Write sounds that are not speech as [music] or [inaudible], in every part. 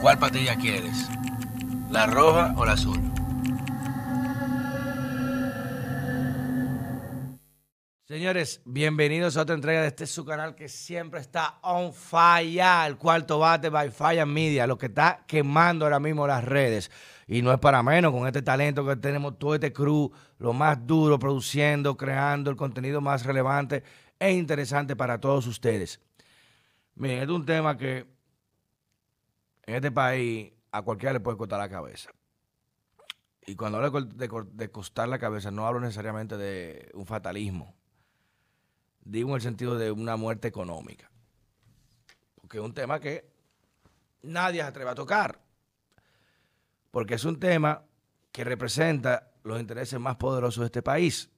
¿Cuál patilla quieres? ¿La roja o la azul? Señores, bienvenidos a otra entrega de este su canal que siempre está on fire, el cuarto bate by Fire Media, lo que está quemando ahora mismo las redes. Y no es para menos con este talento que tenemos todo este crew, lo más duro, produciendo, creando el contenido más relevante e interesante para todos ustedes. Miren, este es un tema que en este país a cualquiera le puede cortar la cabeza. Y cuando hablo de, costar la cabeza, no hablo necesariamente de un fatalismo digo en el sentido de una muerte económica. Porque es un tema que nadie se atreve a tocar. Porque es un tema que representa los intereses más poderosos de este país.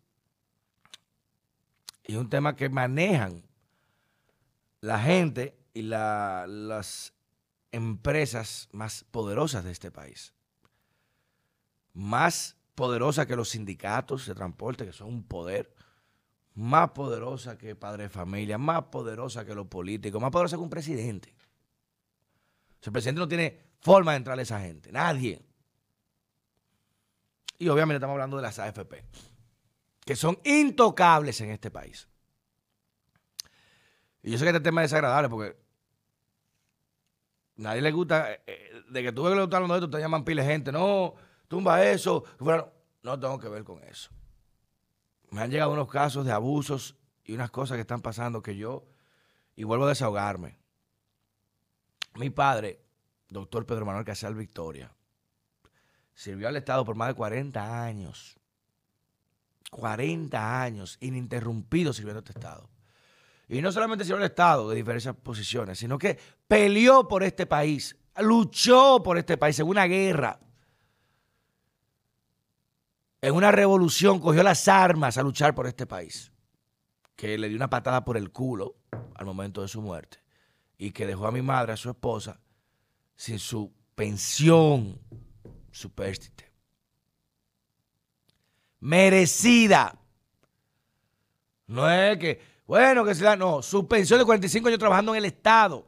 Y es un tema que manejan la gente y las empresas más poderosas de este país. Más poderosas que los sindicatos de transporte, que son un poder más poderosa que padre de familia, más poderosa que los políticos, más poderosa que un presidente. el presidente no tiene forma de entrarle a esa gente, nadie. Y obviamente estamos hablando de las AFP, que son intocables en este país. Y yo sé que este tema es desagradable porque nadie le gusta, eh, eh, de que tú ves que le gustan los te llaman pile gente, no, tumba eso. no tengo que ver con eso me han llegado unos casos de abusos y unas cosas que están pasando que yo, y vuelvo a desahogarme. Mi padre, doctor Pedro Manuel Casal Victoria, sirvió al Estado por más de 40 años. 40 años ininterrumpido sirviendo a este Estado. Y no solamente sirvió al Estado de diferentes posiciones, sino que peleó por este país, luchó por este país en una guerra en una revolución cogió las armas a luchar por este país, que le dio una patada por el culo al momento de su muerte y que dejó a mi madre, a su esposa, sin su pensión supérstite. Merecida. No es que, bueno, que sea, no, su pensión de 45 años trabajando en el Estado.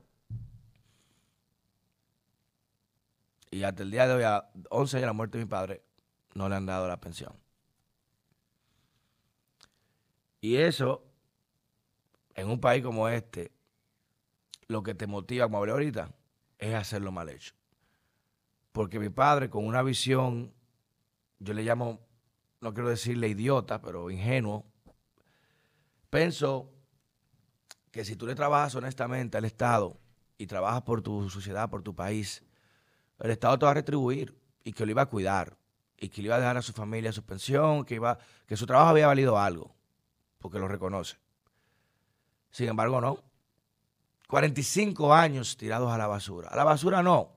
Y hasta el día de hoy, a 11 años de la muerte de mi padre, no le han dado la pensión. Y eso, en un país como este, lo que te motiva, como hablé ahorita, es hacerlo mal hecho. Porque mi padre, con una visión, yo le llamo, no quiero decirle idiota, pero ingenuo, pensó que si tú le trabajas honestamente al Estado y trabajas por tu sociedad, por tu país, el Estado te va a retribuir y que lo iba a cuidar y que le iba a dejar a su familia su pensión, que, iba, que su trabajo había valido algo, porque lo reconoce. Sin embargo, no. 45 años tirados a la basura. A la basura no,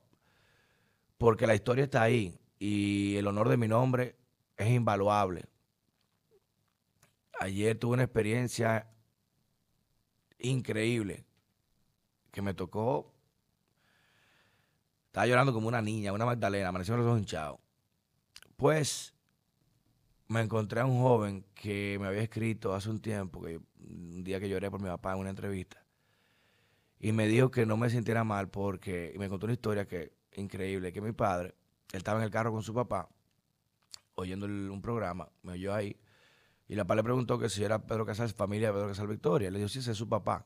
porque la historia está ahí y el honor de mi nombre es invaluable. Ayer tuve una experiencia increíble que me tocó. Estaba llorando como una niña, una Magdalena, amaneció los ojos hinchados. Pues me encontré a un joven que me había escrito hace un tiempo, que un día que lloré por mi papá en una entrevista, y me dijo que no me sintiera mal porque me contó una historia que increíble, que mi padre, él estaba en el carro con su papá, oyendo un programa, me oyó ahí, y la papá le preguntó que si era Pedro Casal, familia de Pedro Casal Victoria. Le dijo, sí, ese es su papá.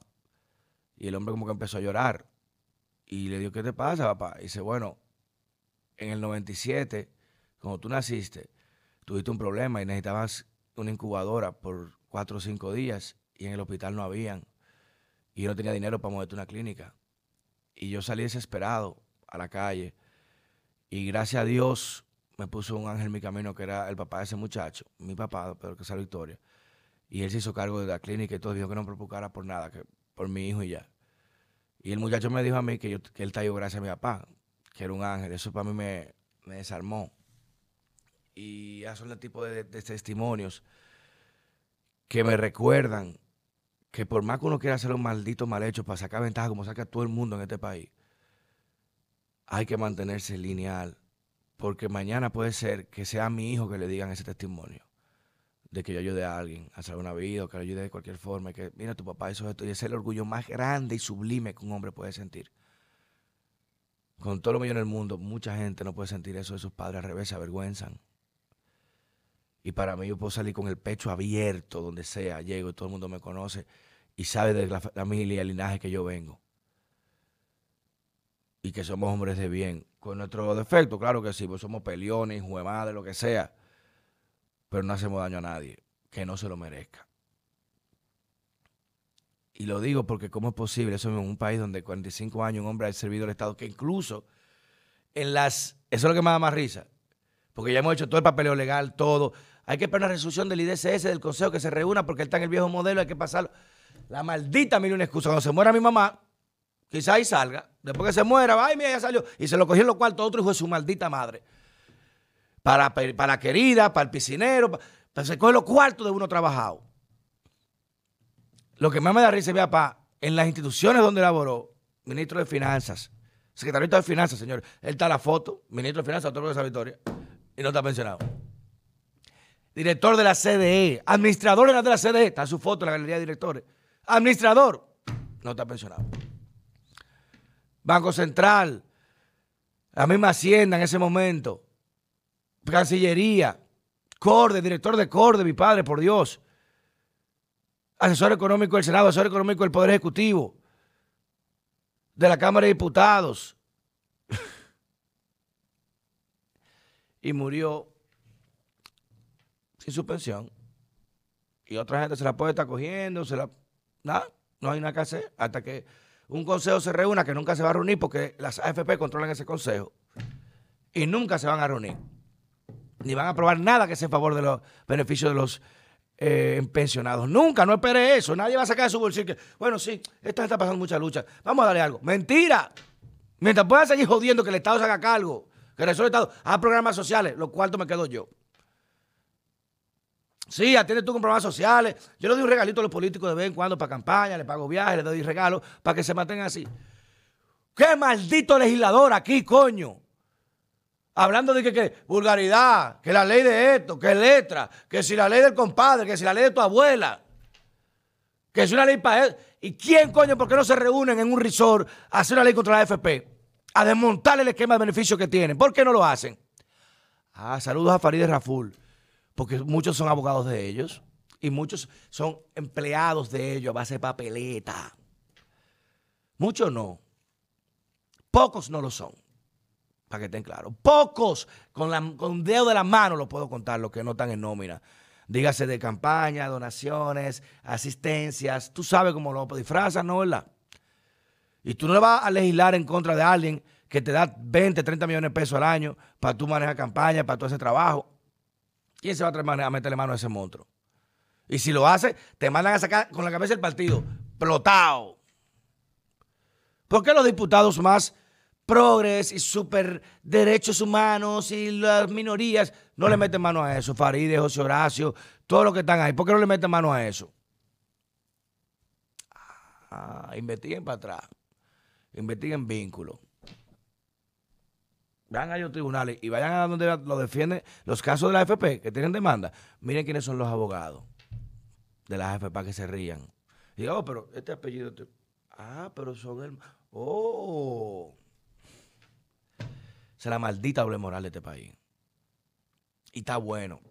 Y el hombre como que empezó a llorar. Y le dijo, ¿qué te pasa, papá? Y dice, bueno, en el 97 cuando tú naciste, tuviste un problema y necesitabas una incubadora por cuatro o cinco días y en el hospital no habían. Y yo no tenía dinero para moverte una clínica. Y yo salí desesperado a la calle. Y gracias a Dios me puso un ángel en mi camino que era el papá de ese muchacho, mi papá, Pedro Casal Victoria. Y él se hizo cargo de la clínica y todo, dijo que no me preocupara por nada, que por mi hijo y ya. Y el muchacho me dijo a mí que, yo, que él estalló gracias a mi papá, que era un ángel. Eso para mí me, me desarmó. Y ya son el tipo de, testimonios que me recuerdan que por más que uno quiera hacer un maldito mal hecho para sacar ventaja como saca todo el mundo en este país, hay que mantenerse lineal. Porque mañana puede ser que sea mi hijo que le digan ese testimonio de que yo ayude a alguien a salvar una vida o que le ayude de cualquier forma. Y que, mira, tu papá hizo esto. Y es el orgullo más grande y sublime que un hombre puede sentir. con todos los millones del mundo, mucha gente no puede sentir eso de sus padres, al revés, se avergüenzan. Y para mí yo puedo salir con el pecho abierto, donde sea, llego y todo el mundo me conoce y sabe de la familia y el linaje que yo vengo. Y que somos hombres de bien. Con nuestro defecto, claro que sí, pues somos peleones, de lo que sea. Pero no hacemos daño a nadie que no se lo merezca. Y lo digo porque cómo es posible eso en un país donde 45 años un hombre ha servido al Estado, que incluso en las... Eso es lo que me da más risa, porque ya hemos hecho todo el papeleo legal, todo. Hay que esperar una resolución del IDCS, del Consejo, que se reúna porque él está en el viejo modelo, hay que pasarlo. La maldita, mire una excusa, cuando se muera mi mamá, quizá ahí salga. Después que se muera, ay, mira, ya salió. Y se lo cogió en lo cual todo otro hijo de su maldita madre. Para, para la querida, para el piscinero, se coge los cuartos de uno trabajado. Lo que más me da risa, mi papá, en las instituciones donde laboró, ministro de Finanzas, secretario de Finanzas, señor, él está la foto, ministro de Finanzas, todo de esa victoria, y no está pensionado. Director de la CDE, administrador de la CDE, está su foto en la galería de directores. Administrador, no está pensionado. Banco Central, la misma Hacienda en ese momento, Cancillería, Corde, director de Corde, mi padre, por Dios asesor económico del Senado, asesor económico del Poder Ejecutivo, de la Cámara de Diputados. [laughs] y murió sin su pensión. Y otra gente se la puede estar cogiendo, se la... Nada, no hay nada que hacer hasta que un consejo se reúna, que nunca se va a reunir porque las AFP controlan ese consejo. Y nunca se van a reunir. Ni van a aprobar nada que sea en favor de los beneficios de los eh, pensionados. Nunca, no espere eso. Nadie va a sacar de su bolsillo que, bueno, sí, esta está pasando mucha lucha. Vamos a darle algo. Mentira. Mientras puedan seguir jodiendo que el Estado se haga cargo, que el Estado haga programas sociales, lo cuarto me quedo yo. Sí, atiende tú con programas sociales. Yo le doy un regalito a los políticos de vez en cuando para campaña, le pago viajes, le doy regalos para que se mantengan así. ¡Qué maldito legislador aquí, coño! Hablando de que, vulgaridad, que la ley de esto, que letra, que si la ley del compadre, que si la ley de tu abuela, que es una ley para él. ¿Y quién, coño, por qué no se reúnen en un resort a hacer una ley contra la AFP? A desmontar el esquema de beneficio que tienen. ¿Por qué no lo hacen? Ah, saludos a Farideh Raful, porque muchos son abogados de ellos y muchos son empleados de ellos a base de papeleta. Muchos no. Pocos no lo son para que estén claros. Pocos, con, la, dedo de la mano lo puedo contar, los que no están en nómina. Dígase de campaña, donaciones, asistencias. Tú sabes cómo lo disfrazan, ¿no, verdad? Y tú no vas a legislar en contra de alguien que te da 20, 30 millones de pesos al año para tú manejar campaña, para todo ese trabajo. ¿Quién se va a, a meterle mano a ese monstruo? Y si lo hace, te mandan a sacar con la cabeza del partido, plotado. ¿Por qué los diputados más progres y super derechos humanos y las minorías, no le meten mano a eso. Faride, José Horacio, todos los que están ahí. ¿Por qué no le meten mano a eso? Ah, investiguen para atrás. Investiguen vínculos. Vayan a los tribunales y vayan a donde lo defienden los casos de la AFP que tienen demanda. Miren quiénes son los abogados de la AFP que se rían. Y oh, pero este apellido. Ah, pero son el. Oh es la maldita doble moral de este país. Y está bueno.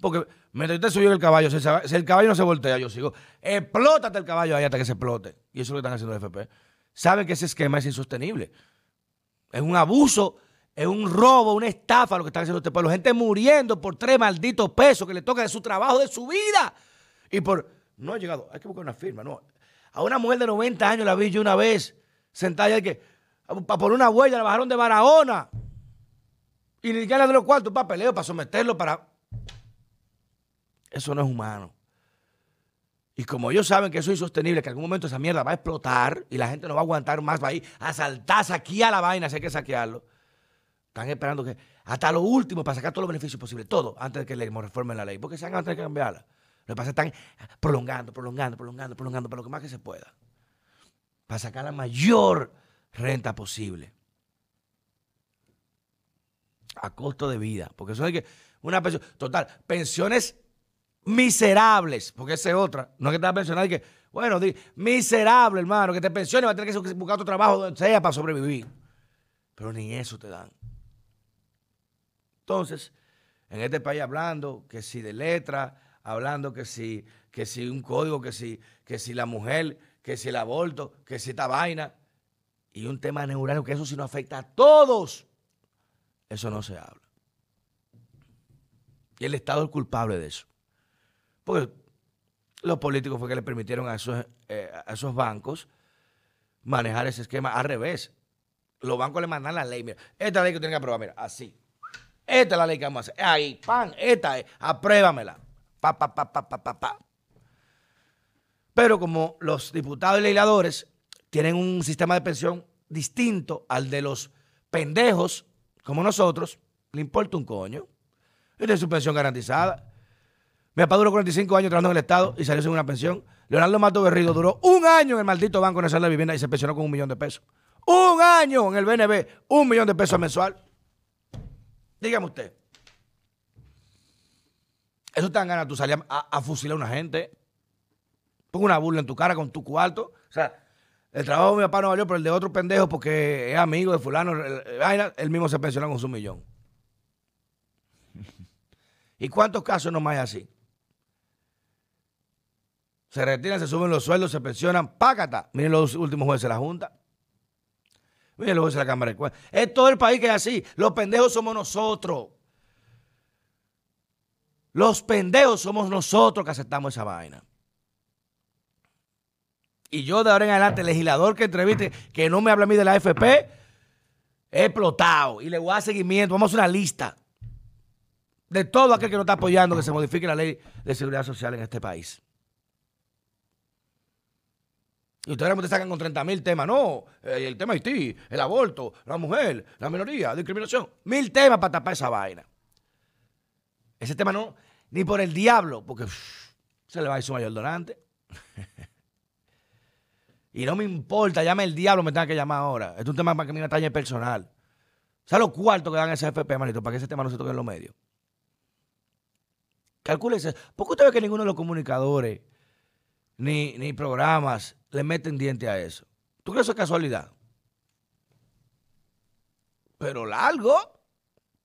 Porque mientras usted subió el caballo, si, el caballo no se voltea, yo sigo. Explótate el caballo ahí hasta que se explote. Y eso es lo que están haciendo el FP. Saben que ese esquema es insostenible. Es un abuso, es un robo, una estafa lo que están haciendo este pueblo. Gente muriendo por tres malditos pesos que le toca de su trabajo, de su vida. Y por. No ha llegado, hay que buscar una firma, no. A una mujer de 90 años la vi yo una vez sentada y que para poner una huella, la bajaron de Barahona. Y ni siquiera de los cuartos para peleo, para someterlo, para. Eso no es humano. Y como ellos saben que eso es insostenible, que en algún momento esa mierda va a explotar y la gente no va a aguantar más, va a ir a saltar, saquear la vaina, si hay que saquearlo. Están esperando que hasta lo último para sacar todos los beneficios posibles, todo, antes de que le reformen la ley. Porque se van a tener que cambiarla. Lo que pasa es que están prolongando, prolongando, prolongando, prolongando, para lo que más que se pueda. Para sacar la mayor renta posible. A costo de vida. Porque eso es que una pensión, total, pensiones miserables, porque esa es otra. No es que te pensionado y que, bueno, miserable, hermano, que te pensiones, va a tener que buscar otro trabajo donde sea para sobrevivir. Pero ni eso te dan. Entonces, en este país hablando que si de letra, hablando que si, que si un código, que si, que si la mujer, que si el aborto, que si esta vaina, y un tema neural, que eso sí nos afecta a todos. Eso no se habla. Y el Estado es culpable de eso. Porque los políticos fue que le permitieron a esos, eh, a esos bancos manejar ese esquema al revés. Los bancos le mandan la ley. Mira, esta es ley que tienen que aprobar. Mira, así. Esta es la ley que vamos a hacer. Ahí, pan, esta es. Apruébamela. Pa, pa, pa, pa, pa, pa, pa. Pero como los diputados y legisladores tienen un sistema de pensión distinto al de los pendejos como nosotros, le importa un coño. Y tiene su pensión garantizada. Mi papá duró 45 años trabajando en el Estado y salió sin una pensión. Leonardo Mato Berrido duró un año en el maldito Banco Nacional de Vivienda y se pensionó con un millón de pesos. Un año en el BNB, un millón de pesos mensual. Dígame usted. Eso te dan ganas tú salir a, fusilar a una gente. Pon una burla en tu cara con tu cuarto. O sea, el trabajo de mi papá no valió, pero el de otro pendejo, porque es amigo de fulano, él mismo se pensionó con su millón. [laughs] ¿Y cuántos casos no más hay así? Se retiran, se suben los sueldos, se pensionan, págata. Miren los últimos jueces de la Junta. Miren los jueces de la Cámara de Cuentas. Es todo el país que es así. Los pendejos somos nosotros. Los pendejos somos nosotros que aceptamos esa vaina. Y yo de ahora en adelante, el legislador que entreviste, que no me habla a mí de la AFP, he explotado. Y le voy a dar seguimiento. Vamos a hacer una lista de todo aquel que no está apoyando que se modifique la ley de seguridad social en este país. Y ustedes te sacan con 30 mil temas. No, eh, el tema Haití, el aborto, la mujer, la minoría, discriminación. Mil temas para tapar esa vaina. Ese tema no, ni por el diablo, porque se le va a ir su mayor donante. [laughs] y no me importa, llame el diablo, me tenga que llamar ahora. es un tema para que me atañe personal. ¿Sabes los cuartos que dan ese FP, manito, para que ese tema no se toque en los medios? Calcúlese. ¿Por qué usted ve que ninguno de los comunicadores ni, ni programas le meten diente a eso? ¿Tú crees que eso es casualidad? Pero largo.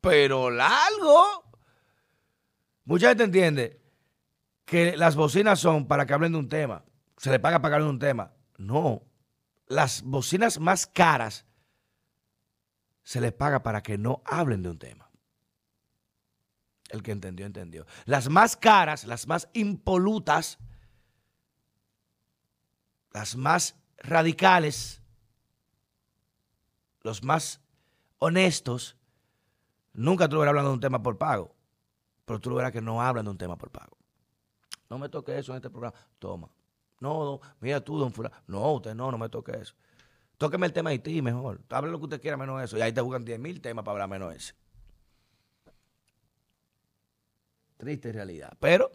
Pero largo. Mucha gente entiende que las bocinas son para que hablen de un tema. Se le paga para que hablen de un tema. No. Las bocinas más caras se les paga para que no hablen de un tema. El que entendió, entendió. Las más caras, las más impolutas, las más radicales, los más honestos, nunca tú lo verás hablando de un tema por pago, pero tú lo verás que no hablan de un tema por pago. No me toque eso en este programa. Toma. No, mira tú, don Fulano. No, usted no, no me toque eso. Tóqueme el tema de ti mejor. Hable lo que usted quiera menos eso. Y ahí te buscan 10 mil temas para hablar menos ese. Triste realidad. Pero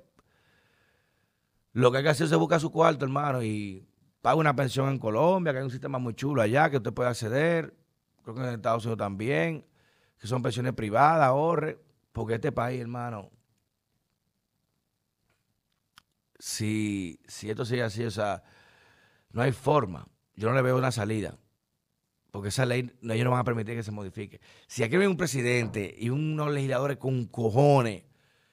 lo que hay que hacer es buscar su cuarto, hermano, y paga una pensión en Colombia, que hay un sistema muy chulo allá que usted puede acceder. Creo que en Estados Unidos también, que son pensiones privadas, ahorre, porque este país, hermano, si, si esto sigue así, o sea, no hay forma. Yo no le veo una salida. Porque esa ley, ellos no van a permitir que se modifique. Si aquí viene un presidente y unos legisladores con cojones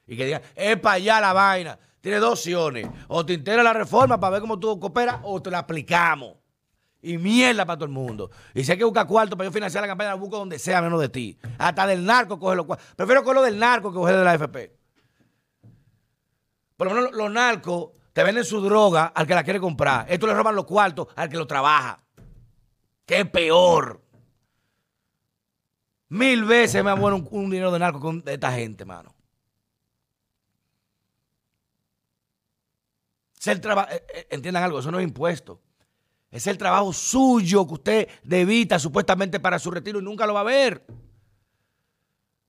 y que digan, es para allá la vaina. Tiene dos opciones. O te integra la reforma para ver cómo tú cooperas o te la aplicamos. Y mierda para todo el mundo. Y si hay que buscar cuarto para yo financiar la campaña, la busco donde sea, menos de ti. Hasta del narco coge los cuartos. Prefiero cogerlo del narco que coger de la AFP. Por lo menos los narcos te venden su droga al que la quiere comprar. Esto le roban los cuartos al que lo trabaja. ¡Qué peor! Mil veces me bueno un, un dinero de narco con esta gente, mano. El trabajo, eh, eh, entiendan algo, eso no es impuesto. Es el trabajo suyo que usted debita supuestamente para su retiro y nunca lo va a ver.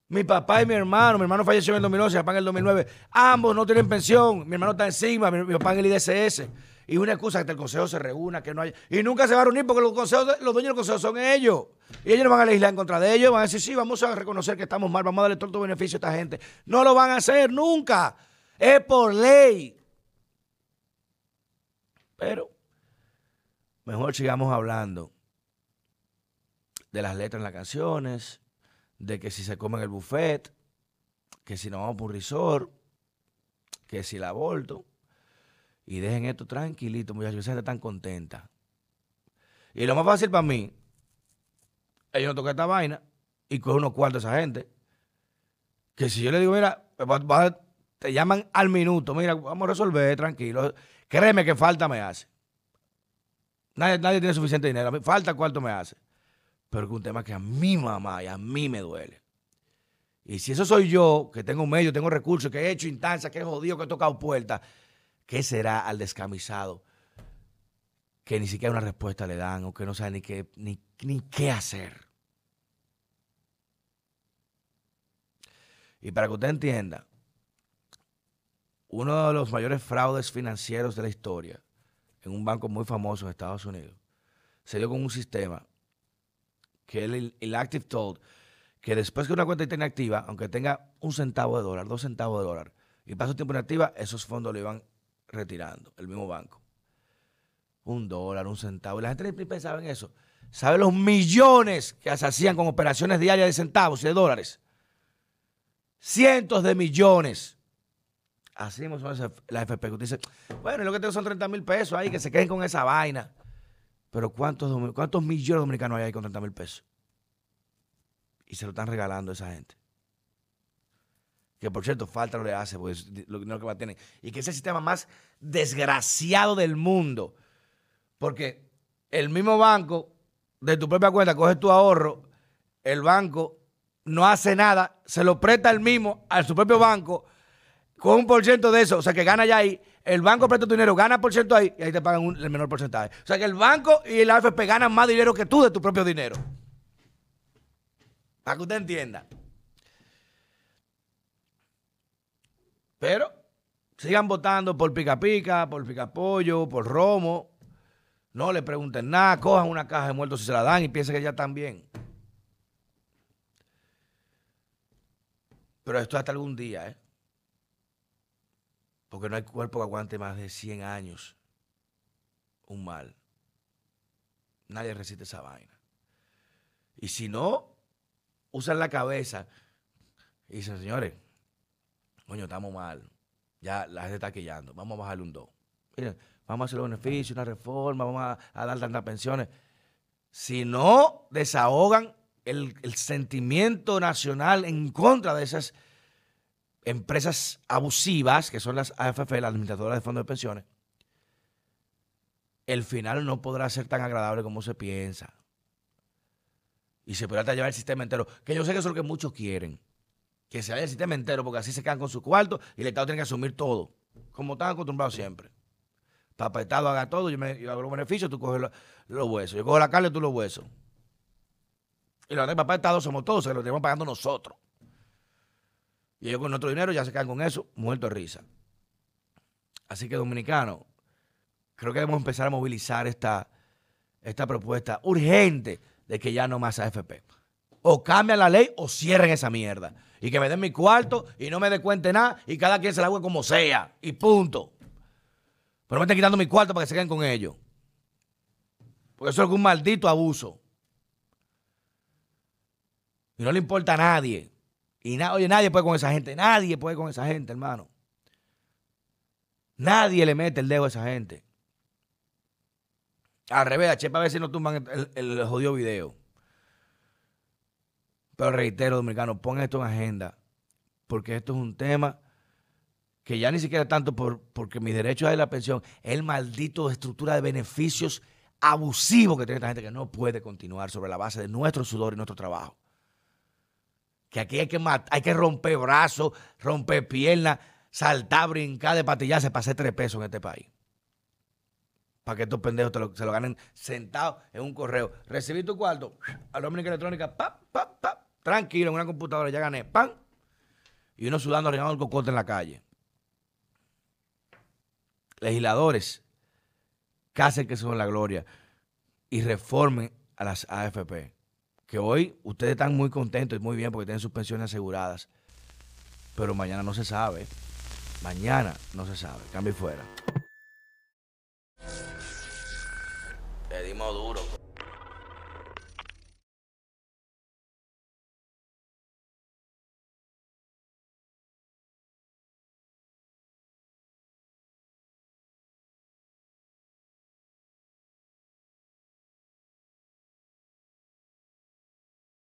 Mi papá y mi hermano, mi hermano falleció en el 2011, mi papá en el 2009. Ambos no tienen pensión. Mi hermano está encima, mi, papá en el IDSS. Y una excusa que el consejo se reúna, que no haya. Y nunca se va a reunir porque los, consejos, los dueños del consejo son ellos. Y ellos no van a legislar en contra de ellos. Van a decir, sí, vamos a reconocer que estamos mal, vamos a darle todo beneficio a esta gente. No lo van a hacer nunca. Es por ley. Pero mejor sigamos hablando de las letras en las canciones, de que si se comen el buffet, que si nos vamos por un resort, que si el aborto. Y dejen esto tranquilito, muchachos, esa gente tan contenta. Y lo más fácil para mí, ellos no tocan esta vaina y cogen unos cuartos a esa gente. Que si yo le digo, mira, te llaman al minuto, mira, vamos a resolver, tranquilo. Créeme que falta me hace. Nadie, nadie tiene suficiente dinero, falta cuarto me hace. Pero es un tema que a mi mamá y a mí me duele. Y si eso soy yo, que tengo medios, tengo recursos, que he hecho instancias, que he jodido, que he tocado puertas, ¿qué será al descamisado que ni siquiera una respuesta le dan o que no sabe ni qué, ni qué hacer? Y para que usted entienda, uno de los mayores fraudes financieros de la historia en un banco muy famoso en Estados Unidos se dio con un sistema que el, el Active Told, que después que una cuenta esté inactiva, aunque tenga un centavo de dólar, dos centavos de dólar, y pasa tiempo inactiva, esos fondos lo iban retirando, el mismo banco. Un dólar, un centavo. Y la gente ni pensaba en eso. ¿Sabe los millones que se hacían con operaciones diarias de centavos y de dólares? Cientos de millones. Así mismo son la FP. Que usted dice, bueno, lo que tengo son 30 mil pesos ahí, que se queden con esa vaina. Pero ¿cuántos, cuántos millones dominicanos hay ahí con 30 mil pesos? y se lo están regalando a esa gente. Que por cierto, falta lo le hace, pues lo que va a tener. Y que es el sistema más desgraciado del mundo. Porque el mismo banco, de tu propia cuenta, coge tu ahorro, el banco no hace nada, se lo presta el mismo a su propio banco, con un por ciento de eso, o sea que gana ya ahí, el banco presta tu dinero, gana por ciento ahí, y ahí te pagan el menor porcentaje. O sea que el banco y el AFP ganan más dinero que tú de tu propio dinero. Para que usted entienda. Pero sigan votando por pica pica, por pica pollo, por romo. No le pregunten nada, cojan una caja de muertos si se la dan y piensen que ya están bien. Pero esto hasta algún día, ¿eh? Porque no hay cuerpo que aguante más de 100 años un mal. Nadie resiste esa vaina. Y si no, usan la cabeza y dicen, señores, coño, estamos mal. Ya la gente está quillando. Vamos a bajarle un 2. Miren, vamos a hacer los beneficios, una reforma, vamos a, dar tantas pensiones. Si no desahogan el, el, sentimiento nacional en contra de esas empresas abusivas, que son las AFP, las administradoras de fondos de pensiones, el final no podrá ser tan agradable como se piensa y se podrá llevar el sistema entero. Que yo sé que eso es lo que muchos quieren. Que se vaya el sistema entero, porque así se quedan con su cuarto y el Estado tiene que asumir todo. Como están acostumbrados siempre. Papá Estado haga todo, yo, me, hago los beneficios, tú coges los, huesos. Yo cojo la carne, tú los huesos. Y los de papá Estado somos todos, que lo tenemos pagando nosotros. Y ellos con nuestro dinero ya se quedan con eso, muerto de risa. Así que, dominicano, creo que debemos empezar a movilizar esta, esta propuesta urgente de que ya no más AFP. O cambian la ley o cierren esa mierda. Y que me den mi cuarto y no me dé cuenta nada y cada quien se la haga como sea. Y punto. Pero me estén quitando mi cuarto para que se queden con ellos. Porque eso es un maldito abuso. Y no le importa a nadie. Y oye, nadie puede con esa gente. Nadie puede con esa gente, hermano. Nadie le mete el dedo a esa gente. Al revés, che, para ver si no tumban el, el, jodido video. Pero reitero, dominicano, pongan esto en agenda. Porque esto es un tema que ya ni siquiera tanto por, porque mi derecho a la pensión, el maldito estructura de beneficios abusivo que tiene esta gente que no puede continuar sobre la base de nuestro sudor y nuestro trabajo. Que aquí hay que, hay que romper brazos, romper piernas, saltar, brincar, de patillarse para hacer tres pesos en este país para que estos pendejos se lo ganen sentados en un correo. Recibí tu cuarto, a la electrónica, pa, pa, pa, tranquilo, en una computadora, ya gané, ¡pam! Y uno sudando, arreglando el cocote en la calle. Legisladores, casen que son la gloria y reformen a las AFP. Que hoy ustedes están muy contentos y muy bien porque tienen sus pensiones aseguradas. Pero mañana no se sabe. Mañana no se sabe. Cambio fuera.